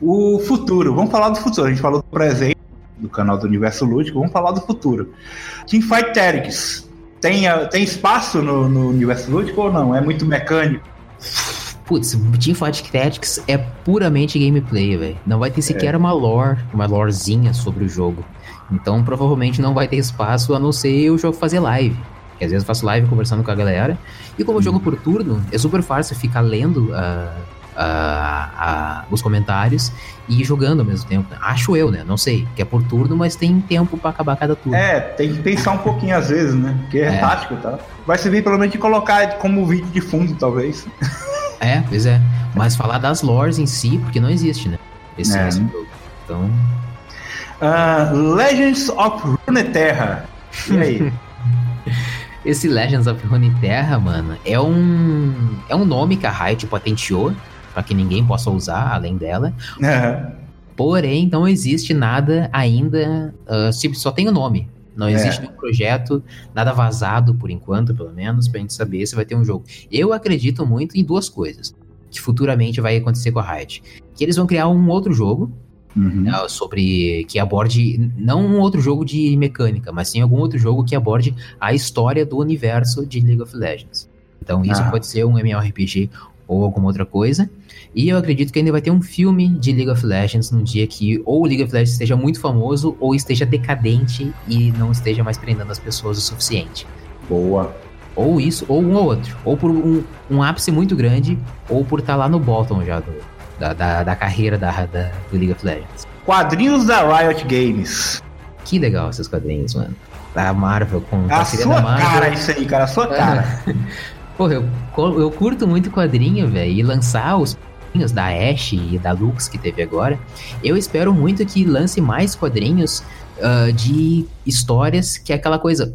o futuro. Vamos falar do futuro. A gente falou do presente, do canal do Universo Lúdico. Vamos falar do futuro. Teamfight Tactics. Tem, tem espaço no, no Universo Lúdico ou não? É muito mecânico? Putz, Teamfight Tactics é puramente gameplay, velho. Não vai ter sequer é. uma lore, uma lorezinha sobre o jogo. Então provavelmente não vai ter espaço a não ser o jogo fazer live. Porque às vezes eu faço live conversando com a galera. E como eu jogo por turno, é super fácil ficar lendo uh, uh, uh, os comentários e jogando ao mesmo tempo. Acho eu, né? Não sei, que é por turno, mas tem tempo para acabar cada turno. É, tem que pensar um pouquinho às vezes, né? Porque é, é. tático, tá? Vai servir pelo menos de colocar como vídeo de fundo, talvez. É, pois é. Mas falar das lores em si, porque não existe, né? Esse, é. esse jogo. Então. Uh, Legends of Runeterra. E aí? Esse Legends of Runeterra, mano, é um é um nome que a Riot patenteou para que ninguém possa usar além dela. Uhum. Porém, não existe nada ainda, uh, só tem o nome. Não existe é. nenhum projeto, nada vazado por enquanto, pelo menos, pra gente saber se vai ter um jogo. Eu acredito muito em duas coisas que futuramente vai acontecer com a Riot. Que eles vão criar um outro jogo, Uhum. Né, sobre que aborde não um outro jogo de mecânica, mas sim algum outro jogo que aborde a história do universo de League of Legends. Então isso ah. pode ser um MMORPG ou alguma outra coisa. E eu acredito que ainda vai ter um filme de League of Legends num dia que ou o League of Legends esteja muito famoso ou esteja decadente e não esteja mais prendendo as pessoas o suficiente. Boa. Ou isso, ou um ou outro. Ou por um, um ápice muito grande, ou por estar tá lá no bottom já do, da, da, da, carreira da, da, do League of Legends. Quadrinhos da Riot Games. Que legal esses quadrinhos, mano. Da Marvel com a sua cara isso aí, cara, a sua cara. Porra, eu, eu curto muito quadrinho, velho. E lançar os quadrinhos da Ashe e da Lux que teve agora. Eu espero muito que lance mais quadrinhos uh, de histórias que é aquela coisa.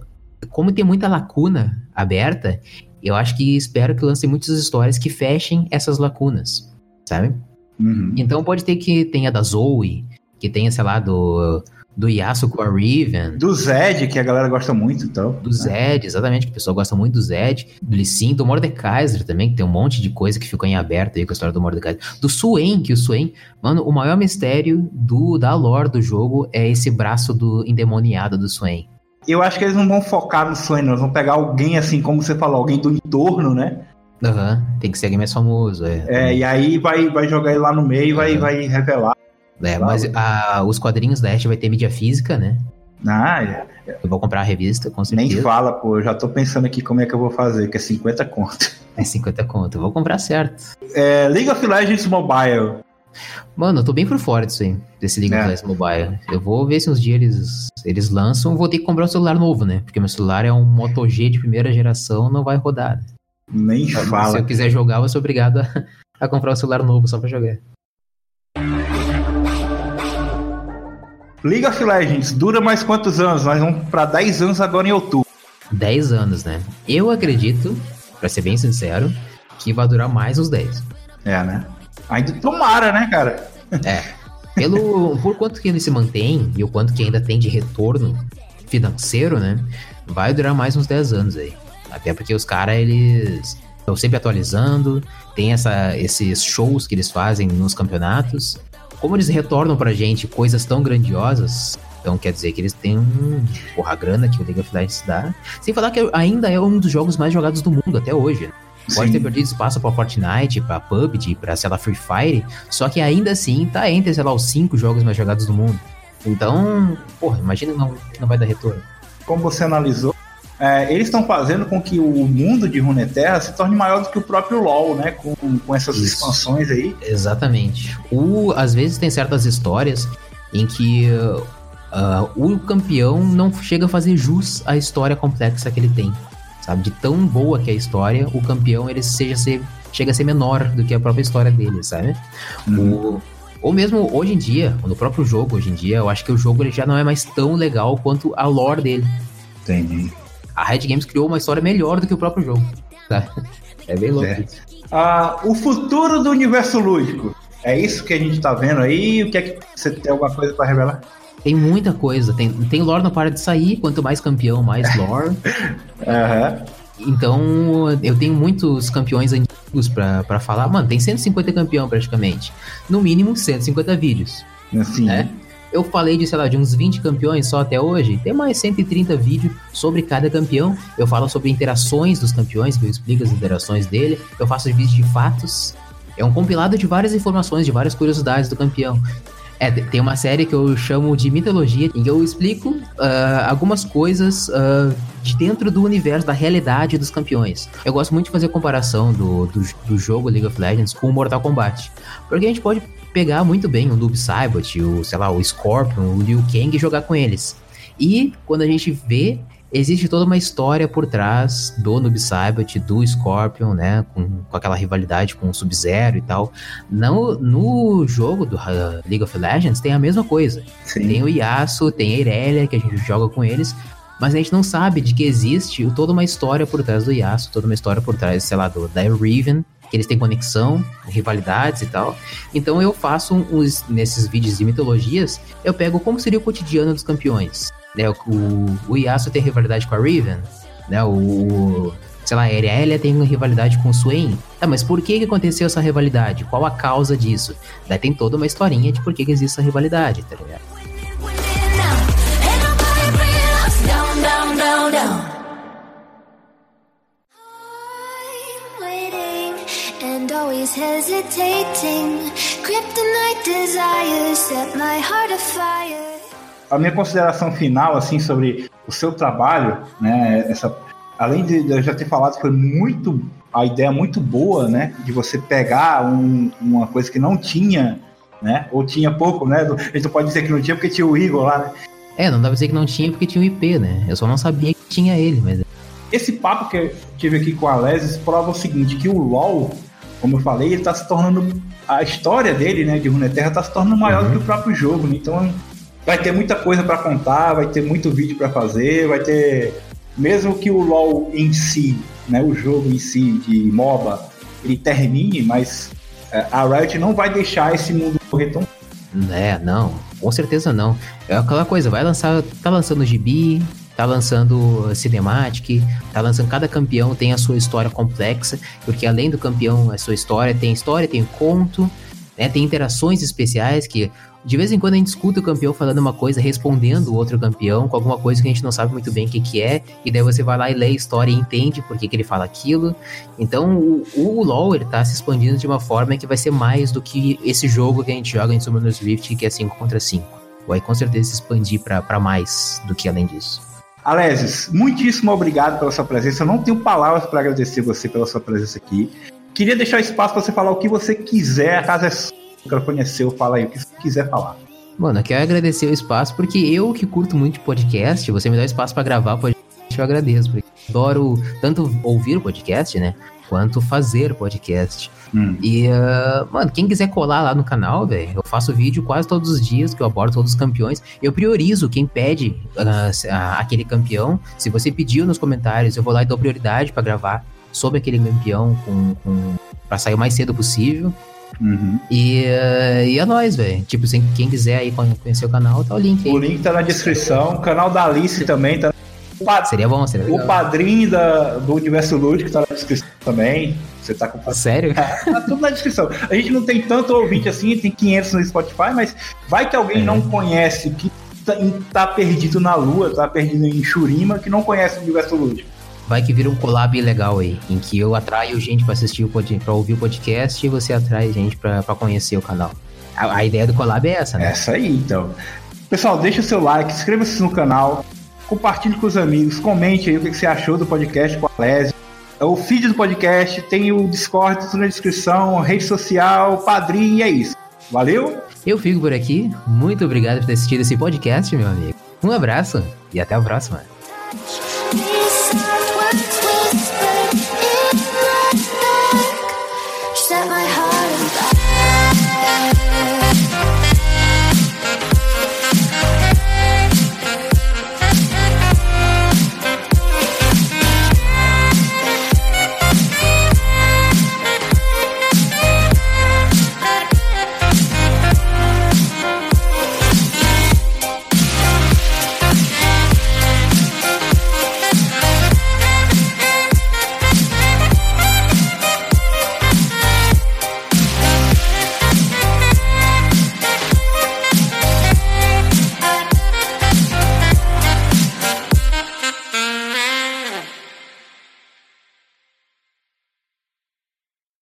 Como tem muita lacuna aberta, Eu acho que espero que lancem muitas histórias que fechem essas lacunas, sabe? Uhum. Então pode ter que tenha da Zoe, que tenha, sei lá, do do a Riven. Do Zed, que a galera gosta muito, então. Do Zed, exatamente, que o pessoal gosta muito do Zed. Do Lissin, do Mordekaiser também, que tem um monte de coisa que ficou em aberto aí com a história do Mordekaiser. Do Swain, que o Swain... Mano, o maior mistério do, da lore do jogo é esse braço do endemoniado do Swain. Eu acho que eles não vão focar no Swain, eles vão pegar alguém assim, como você falou, alguém do entorno, né? Aham, uhum, tem que ser alguém mais famoso, é. É, e aí vai, vai jogar ele lá no meio e uhum. vai, vai revelar. É, mas a, os quadrinhos da Ash vai ter mídia física, né? Ah, é. Eu vou comprar a revista, com certeza. Nem fala, pô. Eu já tô pensando aqui como é que eu vou fazer, que é 50 conto. É 50 conto. Eu vou comprar certo. É, League of Legends Mobile. Mano, eu tô bem por fora disso aí, desse League é. of Legends Mobile. Eu vou ver se uns dias eles, eles lançam. Vou ter que comprar um celular novo, né? Porque meu celular é um Moto G de primeira geração, não vai rodar. Nem então, fala. Se eu quiser jogar, eu vou ser obrigado a, a comprar um celular novo só pra jogar. League of Legends dura mais quantos anos? Nós vamos para 10 anos agora em outubro. 10 anos, né? Eu acredito, para ser bem sincero, que vai durar mais uns 10. É, né? Ainda tomara, né, cara? É. Pelo, por quanto que ele se mantém e o quanto que ainda tem de retorno financeiro, né? Vai durar mais uns 10 anos aí. Até porque os caras, eles estão sempre atualizando, tem essa, esses shows que eles fazem nos campeonatos como eles retornam pra gente coisas tão grandiosas, então quer dizer que eles têm um porra grana que o League of Legends dá. Sem falar que ainda é um dos jogos mais jogados do mundo até hoje. Né? Pode Sim. ter perdido espaço pra Fortnite, pra PUBG, pra, sei lá, Free Fire, só que ainda assim tá entre, sei lá, os cinco jogos mais jogados do mundo. Então, porra, imagina não, que não vai dar retorno. Como você analisou, é, eles estão fazendo com que o mundo de Runeterra se torne maior do que o próprio LoL, né? Com, com essas Isso. expansões aí. Exatamente. O, às vezes tem certas histórias em que uh, o campeão não chega a fazer jus à história complexa que ele tem. Sabe? De tão boa que é a história, o campeão ele seja ser, chega a ser menor do que a própria história dele, sabe? Uhum. O, ou mesmo hoje em dia, no próprio jogo, hoje em dia, eu acho que o jogo ele já não é mais tão legal quanto a lore dele. Entendi a Red Games criou uma história melhor do que o próprio jogo. Tá? É bem louco. É. Ah, o futuro do universo lúdico. É isso que a gente tá vendo aí? O que é que você tem alguma coisa para revelar? Tem muita coisa. Tem, tem lore não para de sair. Quanto mais campeão, mais lore. uhum. Então, eu tenho muitos campeões antigos para falar. Mano, tem 150 campeão praticamente. No mínimo 150 vídeos. Assim. Né? Eu falei de, sei lá, de uns 20 campeões só até hoje. Tem mais 130 vídeos sobre cada campeão. Eu falo sobre interações dos campeões, eu explico as interações dele. Eu faço vídeos de fatos. É um compilado de várias informações, de várias curiosidades do campeão. É, tem uma série que eu chamo de mitologia, em que eu explico uh, algumas coisas uh, de dentro do universo, da realidade dos campeões. Eu gosto muito de fazer comparação do, do, do jogo League of Legends com o Mortal Kombat. Porque a gente pode pegar muito bem o Noob Saibot, o, sei lá, o Scorpion, o Liu Kang e jogar com eles. E quando a gente vê, existe toda uma história por trás do Noob Saibot, do Scorpion, né, com, com aquela rivalidade com o Sub-Zero e tal. No, no jogo do uh, League of Legends tem a mesma coisa. Sim. Tem o Yasuo, tem a Irelia, que a gente joga com eles, mas a gente não sabe de que existe toda uma história por trás do Yasuo, toda uma história por trás, sei lá, do, da Riven, que eles têm conexão, rivalidades e tal. Então eu faço uns, nesses vídeos de mitologias, eu pego como seria o cotidiano dos campeões. Né, o, o Yasuo tem rivalidade com a Riven, né, o, sei lá, a Irelia tem uma rivalidade com o Swain. Tá, mas por que, que aconteceu essa rivalidade? Qual a causa disso? Daí tem toda uma historinha de por que, que existe essa rivalidade, tá ligado? Hesitating. Kryptonite desires set my heart afire. A minha consideração final, assim, sobre o seu trabalho, né, essa, além de eu já ter falado que foi muito, a ideia muito boa, né, de você pegar um, uma coisa que não tinha, né, ou tinha pouco, né, a gente não pode dizer que não tinha porque tinha o Igor lá, né. É, não dá pra dizer que não tinha porque tinha o IP, né, eu só não sabia que tinha ele, mas... Esse papo que eu tive aqui com a Lesis prova o seguinte, que o LoL como eu falei, ele está se tornando. A história dele, né, de Runeterra, está se tornando maior uhum. do que o próprio jogo. Né? Então vai ter muita coisa para contar, vai ter muito vídeo para fazer, vai ter mesmo que o LoL em si, né, o jogo em si de MOBA, ele termine, mas é, a Riot não vai deixar esse mundo correr tão. É, não, com certeza não. É aquela coisa, vai lançar, tá lançando gibi, tá lançando Cinematic, tá lançando cada campeão tem a sua história complexa, porque além do campeão, a sua história, tem história, tem conto, né, tem interações especiais que de vez em quando a gente escuta o campeão falando uma coisa, respondendo o outro campeão com alguma coisa que a gente não sabe muito bem o que, que é, e daí você vai lá e lê a história e entende por que, que ele fala aquilo. Então o, o LoL ele tá se expandindo de uma forma que vai ser mais do que esse jogo que a gente joga em Summoner's Rift, que é 5 contra 5. Vai com certeza se expandir para mais do que além disso. Alesis, muitíssimo obrigado pela sua presença. Eu não tenho palavras para agradecer você pela sua presença aqui. Queria deixar espaço para você falar o que você quiser, a casa é o microfone é seu, fala aí o que você quiser falar. Mano, eu quero agradecer o espaço, porque eu que curto muito podcast, você me dá espaço para gravar podcast, eu agradeço, porque eu adoro tanto ouvir o podcast, né, quanto fazer podcast. Hum. E, uh, mano, quem quiser colar lá no canal, velho, eu faço vídeo quase todos os dias, que eu abordo todos os campeões. Eu priorizo quem pede uh, aquele campeão. Se você pediu nos comentários, eu vou lá e dou prioridade para gravar sobre aquele campeão com, com para sair o mais cedo possível. Uhum. E, uh, e é nóis, velho. Tipo, quem quiser aí conhecer o canal, tá o link aí. O link tá na descrição. O canal da Alice também tá. O seria bom, seria legal. O padrinho da, do Universo Lúdico tá na descrição também. Você tá com. Sério? Tá, tá tudo na descrição. A gente não tem tanto ouvinte assim, tem 500 no Spotify, mas vai que alguém é. não conhece, que tá, tá, perdido na lua, tá perdido em Churima, que não conhece o Universo Lúdico vai que vira um collab legal aí, em que eu atraio gente para assistir o para ouvir o podcast e você atrai gente para conhecer o canal. A, a, ideia do collab é essa, né? Essa aí, então. Pessoal, deixa o seu like, inscreva-se no canal, compartilhe com os amigos, comente aí o que você achou do podcast com a Lésia. O feed do podcast, tem o Discord tudo na descrição, rede social, padrinho, e é isso. Valeu? Eu fico por aqui. Muito obrigado por ter assistido esse podcast, meu amigo. Um abraço e até a próxima.